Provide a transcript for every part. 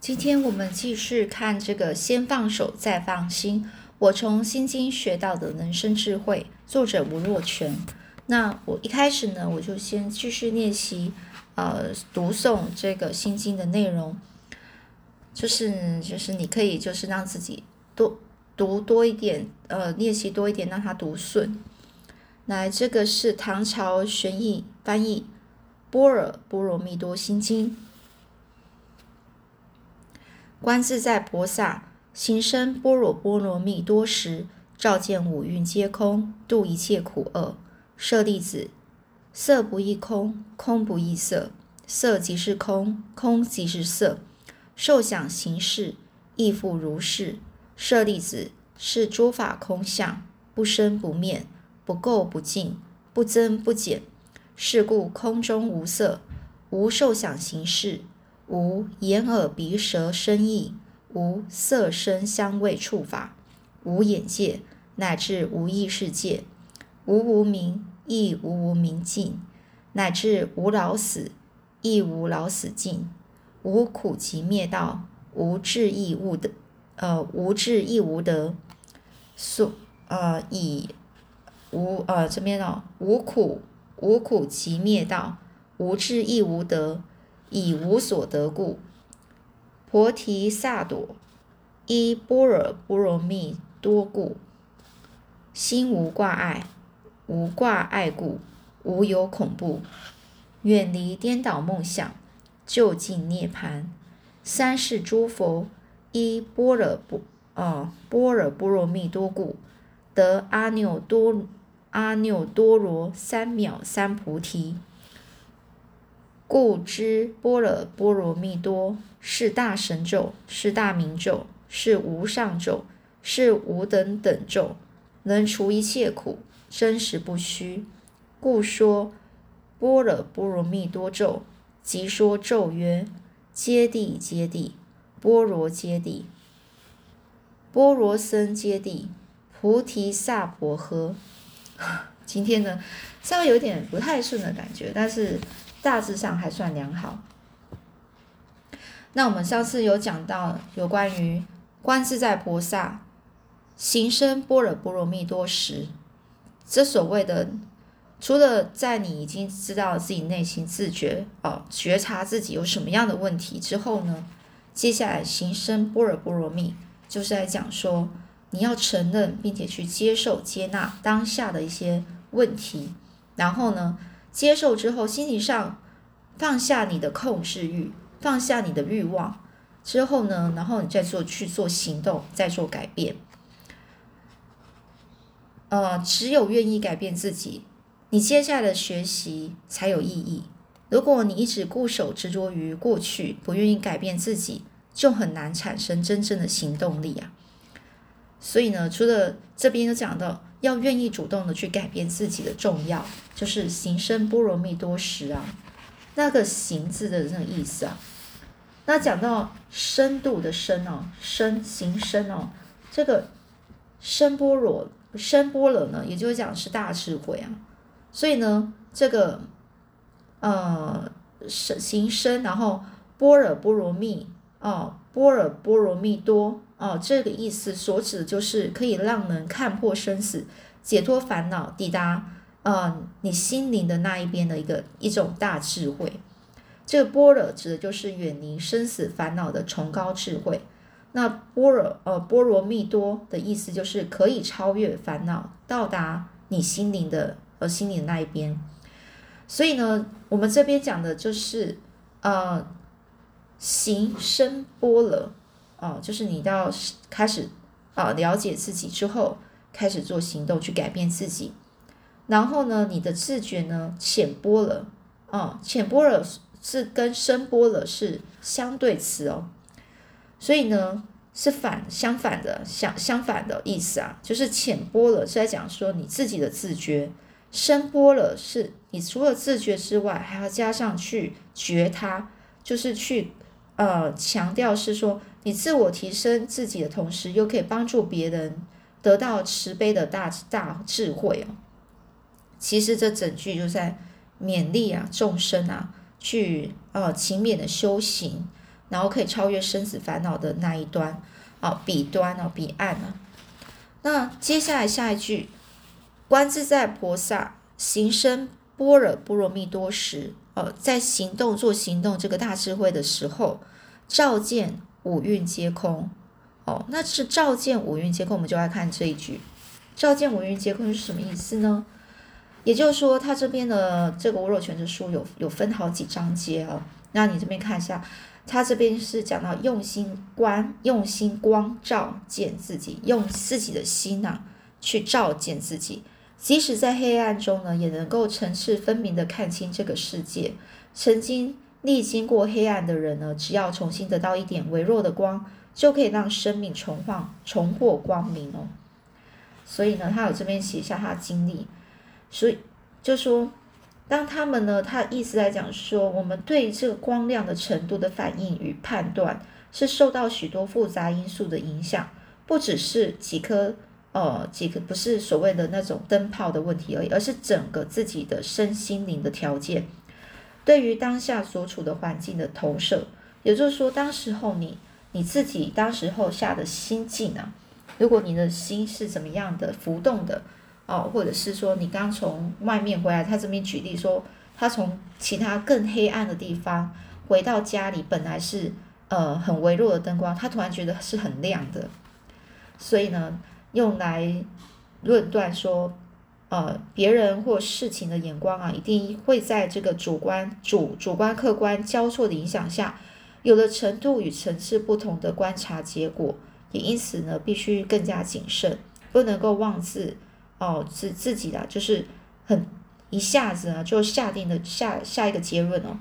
今天我们继续看这个“先放手，再放心”。我从《心经》学到的人生智慧，作者吴若权。那我一开始呢，我就先继续练习，呃，读诵这个《心经》的内容。就是就是你可以就是让自己多读多一点，呃，练习多一点，让它读顺。来，这个是唐朝玄义翻译《般若波罗蜜多心经》。观自在菩萨行深般若波罗蜜多时，照见五蕴皆空，度一切苦厄。舍利子，色不异空，空不异色，色即是空，空即是色。受想行识亦复如是。舍利子，是诸法空相，不生不灭，不垢不净，不增不减。是故空中无色，无受想行识。无眼耳鼻舌身意，无色声香味触法，无眼界，乃至无意识界，无无明，亦无无明尽，乃至无老死，亦无老死尽，无苦集灭道，无智亦无得，呃，无智亦无得，所呃以无呃这边哦，无苦无苦集灭道，无智亦无得。以无所得故，菩提萨埵依般若波罗蜜多故，心无挂碍，无挂碍故，无有恐怖，远离颠倒梦想，就近涅槃。三世诸佛依般若波啊般若波罗蜜多故，得阿耨多阿耨多罗三藐三菩提。故知般若波罗蜜多是大神咒，是大明咒，是无上咒，是无等等咒，能除一切苦，真实不虚。故说般若波罗蜜多咒，即说咒曰：揭谛揭谛，波罗揭谛，波罗僧揭谛，菩提萨婆诃。今天呢，稍微有点不太顺的感觉，但是。大致上还算良好。那我们上次有讲到有关于观自在菩萨行深般若波罗蜜多时，这所谓的除了在你已经知道自己内心自觉哦，觉察自己有什么样的问题之后呢，接下来行深般若波罗蜜就是在讲说你要承认并且去接受接纳当下的一些问题，然后呢。接受之后，心理上放下你的控制欲，放下你的欲望之后呢，然后你再做去做行动，再做改变。呃，只有愿意改变自己，你接下来的学习才有意义。如果你一直固守执着于过去，不愿意改变自己，就很难产生真正的行动力啊。所以呢，除了这边有讲到。要愿意主动的去改变自己的重要，就是行深般若蜜多时啊，那个行字的那个意思啊。那讲到深度的深哦，深行深哦，这个深般若深般若呢，也就是讲是大智慧啊。所以呢，这个呃深行深，然后般若波罗蜜哦，般若波罗蜜多。哦，这个意思所指的就是可以让人看破生死、解脱烦恼、抵达呃你心灵的那一边的一个一种大智慧。这个般若指的就是远离生死烦恼的崇高智慧。那般若呃波罗蜜多的意思就是可以超越烦恼，到达你心灵的呃心灵那一边。所以呢，我们这边讲的就是呃行深般若。哦，就是你到开始啊了解自己之后，开始做行动去改变自己，然后呢，你的自觉呢浅波了，哦，浅波了是跟深波了是相对词哦，所以呢是反相反的相相反的意思啊，就是浅波了是在讲说你自己的自觉，深波了是你除了自觉之外，还要加上去觉他，就是去呃强调是说。你自我提升自己的同时，又可以帮助别人得到慈悲的大大智慧哦。其实这整句就在勉励啊众生啊，去呃勤勉的修行，然后可以超越生死烦恼的那一端啊，彼端啊，彼岸啊。那接下来下一句，观自在菩萨行深般若波罗蜜多时，哦，在行动做行动这个大智慧的时候，照见五蕴皆空。哦，那是照见五蕴皆空，我们就来看这一句，照见五蕴皆空是什么意思呢？也就是说，它这边的这个《无若全之书》有有分好几章节啊。那你这边看一下，它这边是讲到用心观、用心光照见自己，用自己的心呐去照见自己，即使在黑暗中呢，也能够层次分明的看清这个世界。曾经历经过黑暗的人呢，只要重新得到一点微弱的光，就可以让生命重焕、重获光明哦。所以呢，他有这边写下他的经历。所以就说，当他们呢，他意思来讲说，我们对这个光亮的程度的反应与判断，是受到许多复杂因素的影响，不只是几颗呃几个不是所谓的那种灯泡的问题而已，而是整个自己的身心灵的条件，对于当下所处的环境的投射，也就是说，当时候你你自己当时候下的心境啊，如果你的心是怎么样的浮动的。哦，或者是说你刚从外面回来，他这边举例说，他从其他更黑暗的地方回到家里，本来是呃很微弱的灯光，他突然觉得是很亮的，所以呢，用来论断说，呃，别人或事情的眼光啊，一定会在这个主观主主观客观交错的影响下，有了程度与层次不同的观察结果，也因此呢，必须更加谨慎，不能够妄自。哦，自自己的就是很一下子啊，就下定的下下一个结论哦。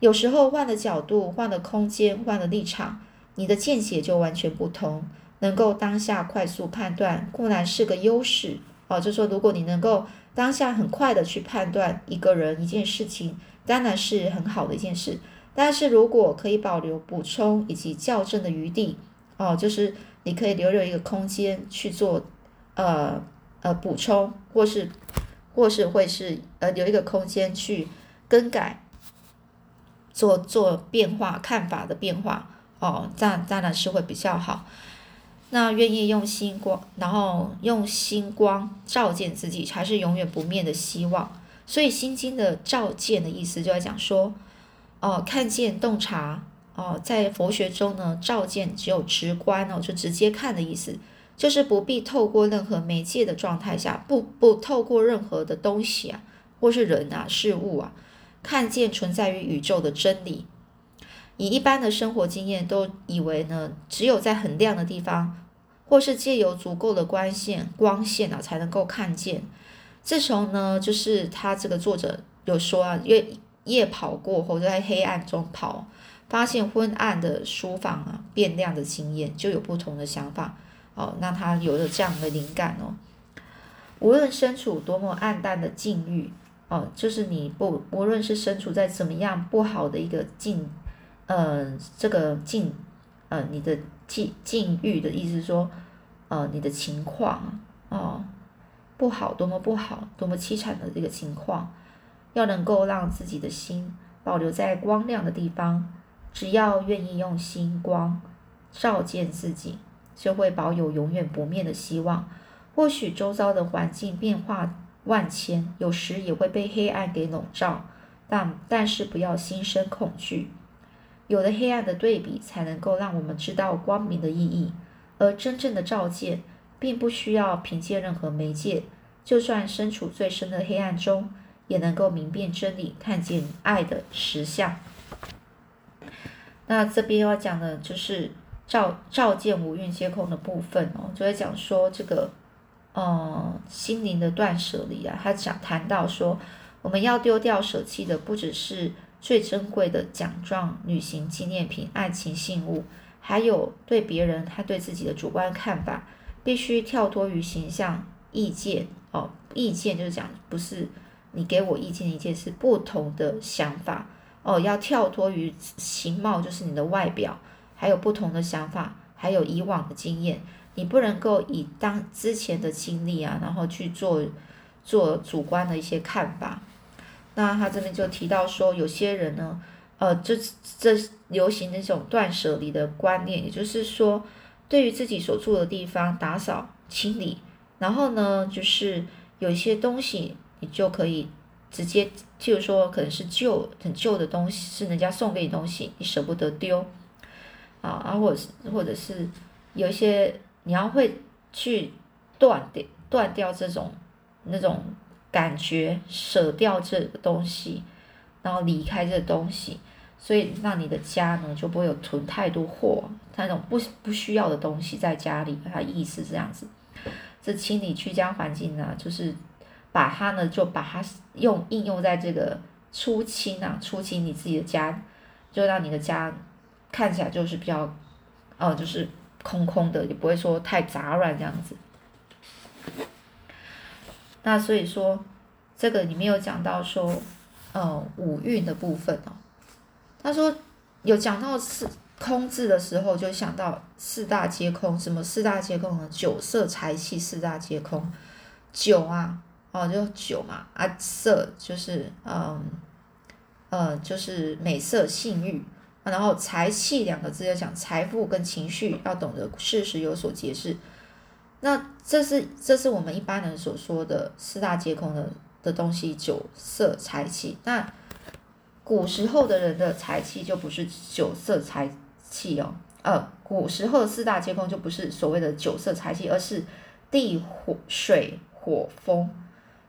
有时候换了角度，换了空间，换了立场，你的见解就完全不同。能够当下快速判断固然是个优势哦，就说如果你能够当下很快的去判断一个人一件事情，当然是很好的一件事。但是如果可以保留补充以及校正的余地哦，就是你可以留有一个空间去做呃。呃，补充或是或是会是呃留一个空间去更改，做做变化看法的变化哦，这样当然是会比较好。那愿意用星光，然后用星光照见自己，才是永远不灭的希望。所以《心经》的照见的意思就在讲说，哦，看见洞察哦，在佛学中呢，照见只有直观哦，就直接看的意思。就是不必透过任何媒介的状态下，不不透过任何的东西啊，或是人啊、事物啊，看见存在于宇宙的真理。以一般的生活经验，都以为呢，只有在很亮的地方，或是借由足够的光线、光线啊，才能够看见。自从呢，就是他这个作者有说啊，夜夜跑过后，在黑暗中跑，发现昏暗的书房啊变亮的经验，就有不同的想法。哦，那他有了这样的灵感哦。无论身处多么暗淡的境遇，哦，就是你不无论是身处在怎么样不好的一个境，呃，这个境，呃，你的境境遇的意思说，呃，你的情况哦，不好，多么不好，多么凄惨的这个情况，要能够让自己的心保留在光亮的地方，只要愿意用心光照见自己。就会保有永远不灭的希望。或许周遭的环境变化万千，有时也会被黑暗给笼罩，但但是不要心生恐惧。有了黑暗的对比，才能够让我们知道光明的意义。而真正的照见，并不需要凭借任何媒介，就算身处最深的黑暗中，也能够明辨真理，看见爱的实相。那这边要讲的就是。照照见五蕴皆空的部分哦，就在讲说这个，呃，心灵的断舍离啊。他讲谈到说，我们要丢掉舍弃的，不只是最珍贵的奖状、旅行纪念品、爱情信物，还有对别人、他对自己的主观看法，必须跳脱于形象意见哦。意见就是讲，不是你给我意见意见，是不同的想法哦。要跳脱于形貌，就是你的外表。还有不同的想法，还有以往的经验，你不能够以当之前的经历啊，然后去做做主观的一些看法。那他这边就提到说，有些人呢，呃，这这流行那种断舍离的观念，也就是说，对于自己所住的地方打扫清理，然后呢，就是有一些东西你就可以直接，譬如说可能是旧很旧的东西，是人家送给你东西，你舍不得丢，啊，啊，或者是或者是有一些你要会去断掉断掉这种那种。感觉舍掉这个东西，然后离开这东西，所以让你的家呢就不会有囤太多货，那种不不需要的东西在家里。它意思这样子，这清理居家环境呢，就是把它呢就把它用应用在这个出清啊，出清你自己的家，就让你的家看起来就是比较，呃，就是空空的，也不会说太杂乱这样子。那所以说，这个里面有讲到说，呃，五蕴的部分哦。他说有讲到四空字的时候，就想到四大皆空。什么四大皆空呢？酒色财气四大皆空。酒啊，哦，就酒嘛啊，色就是嗯，呃，就是美色性欲。然后财气两个字要讲财富跟情绪，要懂得事实有所节制。那这是这是我们一般人所说的四大皆空的的东西，酒色财气。那古时候的人的财气就不是酒色财气哦，呃，古时候四大皆空就不是所谓的酒色财气，而是地火水火风。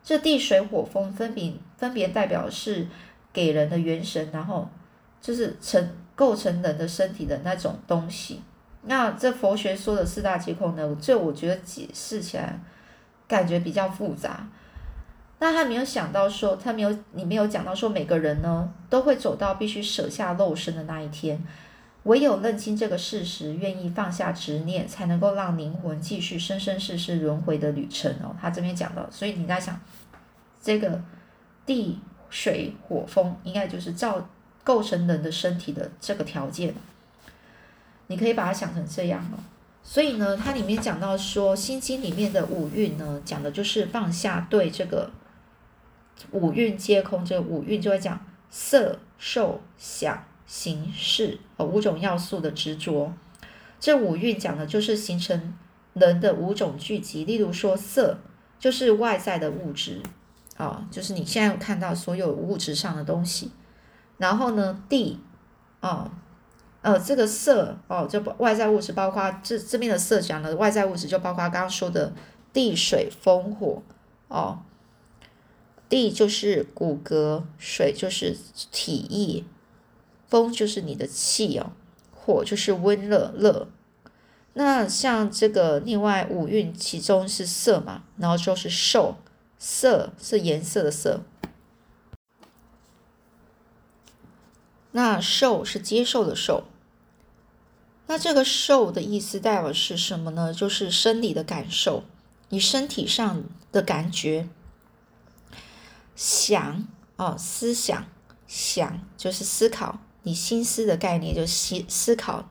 这地水火风分别分别代表是给人的元神，然后就是成构成人的身体的那种东西。那这佛学说的四大皆空呢？这我觉得解释起来感觉比较复杂。那他没有想到说，他没有你没有讲到说，每个人呢都会走到必须舍下肉身的那一天。唯有认清这个事实，愿意放下执念，才能够让灵魂继续生生世世轮回的旅程哦。他这边讲到，所以你在想，这个地水火风，应该就是造构成人的身体的这个条件。你可以把它想成这样哦，所以呢，它里面讲到说，《心经》里面的五蕴呢，讲的就是放下对这个五蕴皆空，这个五蕴就会讲色、受、想、行、识哦五种要素的执着。这五蕴讲的就是形成人的五种聚集，例如说色就是外在的物质啊，就是你现在看到所有物质上的东西，然后呢，地啊。呃，这个色哦，就外在物质，包括这这边的色讲的外在物质，就包括刚刚说的地水风火哦。地就是骨骼，水就是体液，风就是你的气哦，火就是温热热。那像这个另外五蕴，其中是色嘛，然后就是受，色是颜色的色。那受是接受的受。那这个受的意思代表是什么呢？就是生理的感受，你身体上的感觉。想哦，思想想就是思考，你心思的概念就是思思考。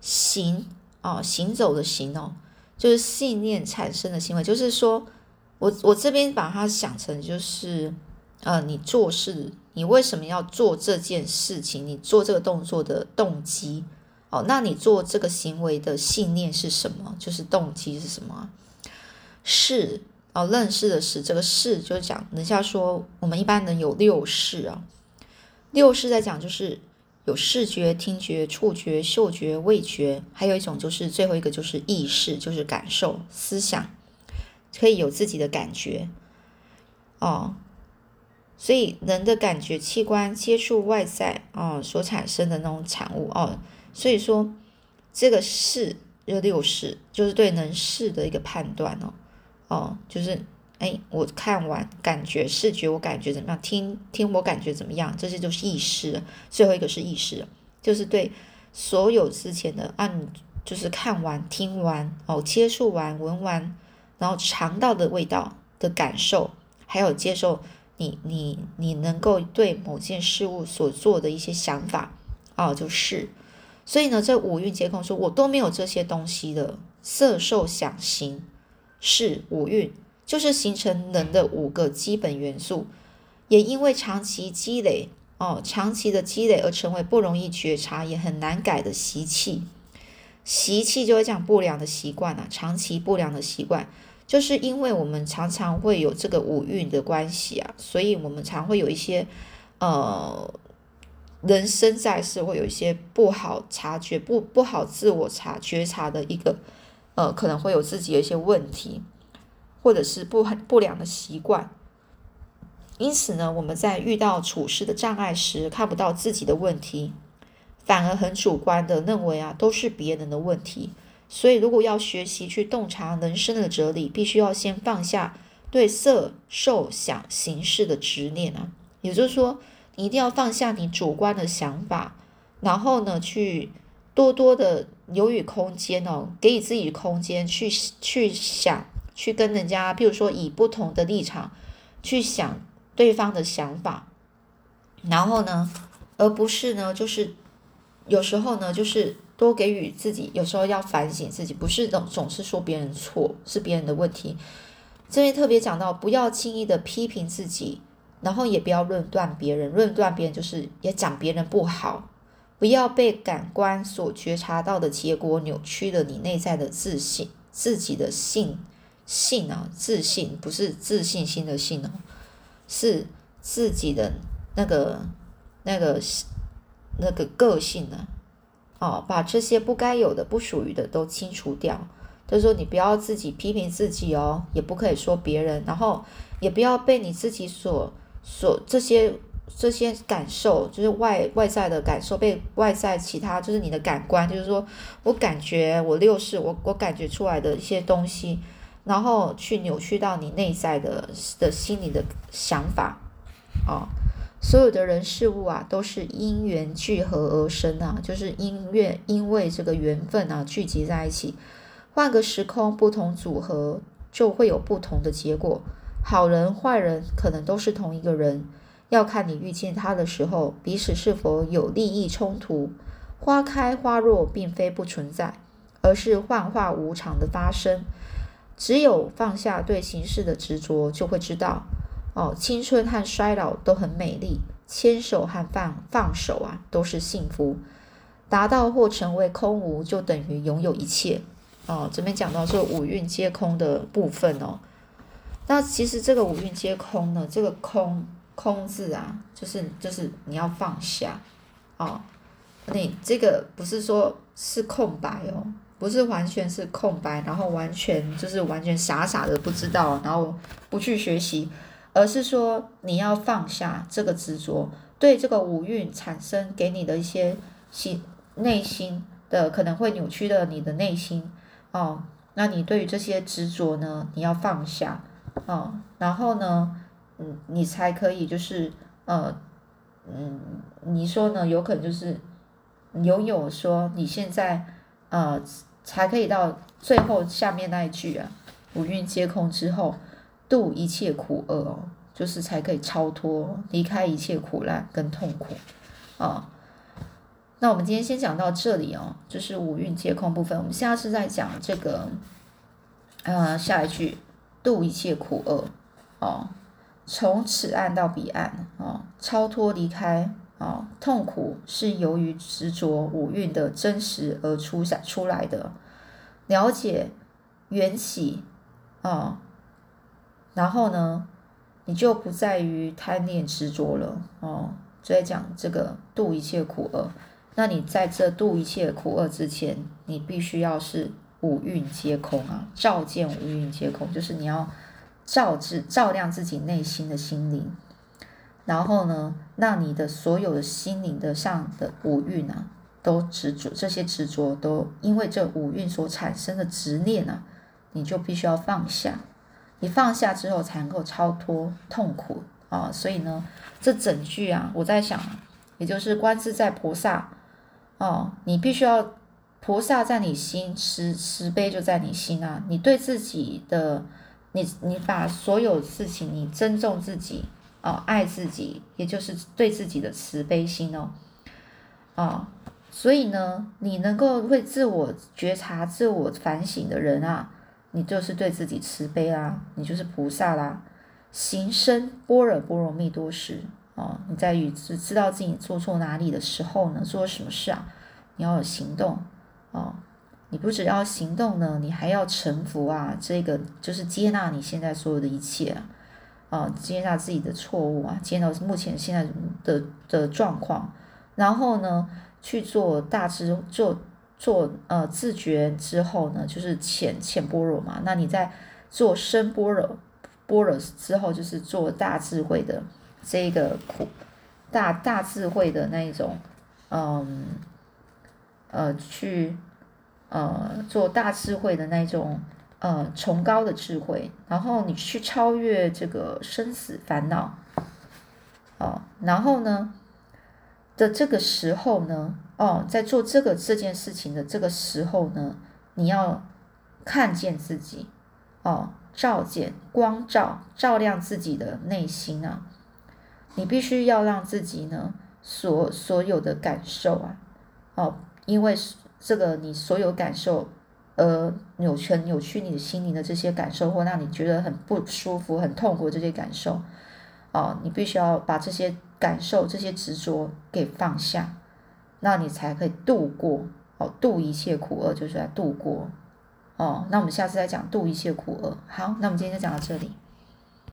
行哦，行走的行哦，就是信念产生的行为。就是说我我这边把它想成就是呃，你做事，你为什么要做这件事情？你做这个动作的动机。哦，那你做这个行为的信念是什么？就是动机是什么？是哦，认识的是这个是，就是讲人家说我们一般人有六识啊，六识在讲就是有视觉、听觉、触觉、嗅觉、味觉，还有一种就是最后一个就是意识，就是感受、思想，可以有自己的感觉哦。所以人的感觉器官接触外在哦所产生的那种产物哦。所以说，这个视就六视，就是对能视的一个判断哦，哦，就是哎，我看完感觉视觉我感觉怎么样？听听我感觉怎么样？这些就是意识。最后一个是意识，就是对所有之前的按，就是看完、听完哦，接触完、闻完，然后尝到的味道的感受，还有接受你你你能够对某件事物所做的一些想法哦，就是。所以呢，这五蕴皆空，说我都没有这些东西的色、受、想、行、是五蕴，就是形成人的五个基本元素。也因为长期积累哦，长期的积累而成为不容易觉察也很难改的习气。习气就会讲不良的习惯啊，长期不良的习惯，就是因为我们常常会有这个五蕴的关系啊，所以我们常会有一些呃，人生在世会有一些不好察觉、不不好自我察觉察的一个呃，可能会有自己的一些问题，或者是不很不良的习惯。因此呢，我们在遇到处事的障碍时，看不到自己的问题。反而很主观的认为啊，都是别人的问题。所以，如果要学习去洞察人生的哲理，必须要先放下对色、受、想、行识的执念啊。也就是说，一定要放下你主观的想法，然后呢，去多多的留予空间哦，给予自己空间去去想，去跟人家，譬如说以不同的立场去想对方的想法，然后呢，而不是呢，就是。有时候呢，就是多给予自己，有时候要反省自己，不是总总是说别人错，是别人的问题。这边特别讲到，不要轻易的批评自己，然后也不要论断别人，论断别人就是也讲别人不好。不要被感官所觉察到的结果扭曲了你内在的自信，自己的信信啊，自信不是自信心的信哦，是自己的那个那个。那个个性呢？哦，把这些不该有的、不属于的都清除掉。就是说，你不要自己批评自己哦，也不可以说别人，然后也不要被你自己所所这些这些感受，就是外外在的感受，被外在其他就是你的感官，就是说我感觉我六世，我我感觉出来的一些东西，然后去扭曲到你内在的的心里的想法，哦。所有的人事物啊，都是因缘聚合而生啊，就是因缘因为这个缘分啊聚集在一起，换个时空不同组合就会有不同的结果。好人坏人可能都是同一个人，要看你遇见他的时候彼此是否有利益冲突。花开花落并非不存在，而是幻化无常的发生。只有放下对形式的执着，就会知道。哦，青春和衰老都很美丽，牵手和放放手啊，都是幸福。达到或成为空无，就等于拥有一切。哦，这边讲到这五蕴皆空的部分哦。那其实这个五蕴皆空呢，这个空空字啊，就是就是你要放下哦。你这个不是说是空白哦，不是完全是空白，然后完全就是完全傻傻的不知道，然后不去学习。而是说你要放下这个执着，对这个五蕴产生给你的一些心内心的可能会扭曲的你的内心哦，那你对于这些执着呢，你要放下哦，然后呢，嗯，你才可以就是呃，嗯，你说呢，有可能就是拥有说你现在呃才可以到最后下面那一句啊，五蕴皆空之后。度一切苦厄哦，就是才可以超脱，离开一切苦难跟痛苦啊。那我们今天先讲到这里哦，就是五蕴皆空部分。我们下次再讲这个，呃，下一句度一切苦厄哦，从此岸到彼岸哦，超脱离开哦，痛苦是由于执着五蕴的真实而出下出来的，了解缘起哦。然后呢，你就不在于贪念执着了哦。就在讲这个度一切苦厄，那你在这度一切苦厄之前，你必须要是五蕴皆空啊，照见五蕴皆空，就是你要照自照亮自己内心的心灵。然后呢，让你的所有的心灵的上的五蕴啊，都执着这些执着，都因为这五蕴所产生的执念啊，你就必须要放下。你放下之后，才能够超脱痛苦啊！所以呢，这整句啊，我在想，也就是观自在菩萨哦，你必须要菩萨在你心，慈慈悲就在你心啊！你对自己的，你你把所有事情，你尊重自己啊，爱自己，也就是对自己的慈悲心哦，啊，所以呢，你能够会自我觉察、自我反省的人啊。你就是对自己慈悲啦，你就是菩萨啦，行深般若波罗蜜多时哦，你在与知知道自己做错哪里的时候呢，做什么事啊？你要有行动哦。你不只要行动呢，你还要臣服啊，这个就是接纳你现在所有的一切啊，啊，接纳自己的错误啊，接纳目前现在的的状况，然后呢去做大智做做呃自觉之后呢，就是浅浅般若嘛。那你在做深般若般若之后，就是做大智慧的这个苦大大智慧的那一种，嗯，呃去。呃，做大智慧的那种，呃，崇高的智慧，然后你去超越这个生死烦恼，哦，然后呢的这个时候呢，哦，在做这个这件事情的这个时候呢，你要看见自己，哦，照见光照照亮自己的内心啊，你必须要让自己呢，所所有的感受啊，哦，因为这个你所有感受，呃，扭曲扭曲你的心灵的这些感受，或让你觉得很不舒服、很痛苦这些感受，哦，你必须要把这些感受、这些执着给放下，那你才可以度过哦，度一切苦厄，就是来度过哦。那我们下次再讲度一切苦厄。好，那我们今天就讲到这里。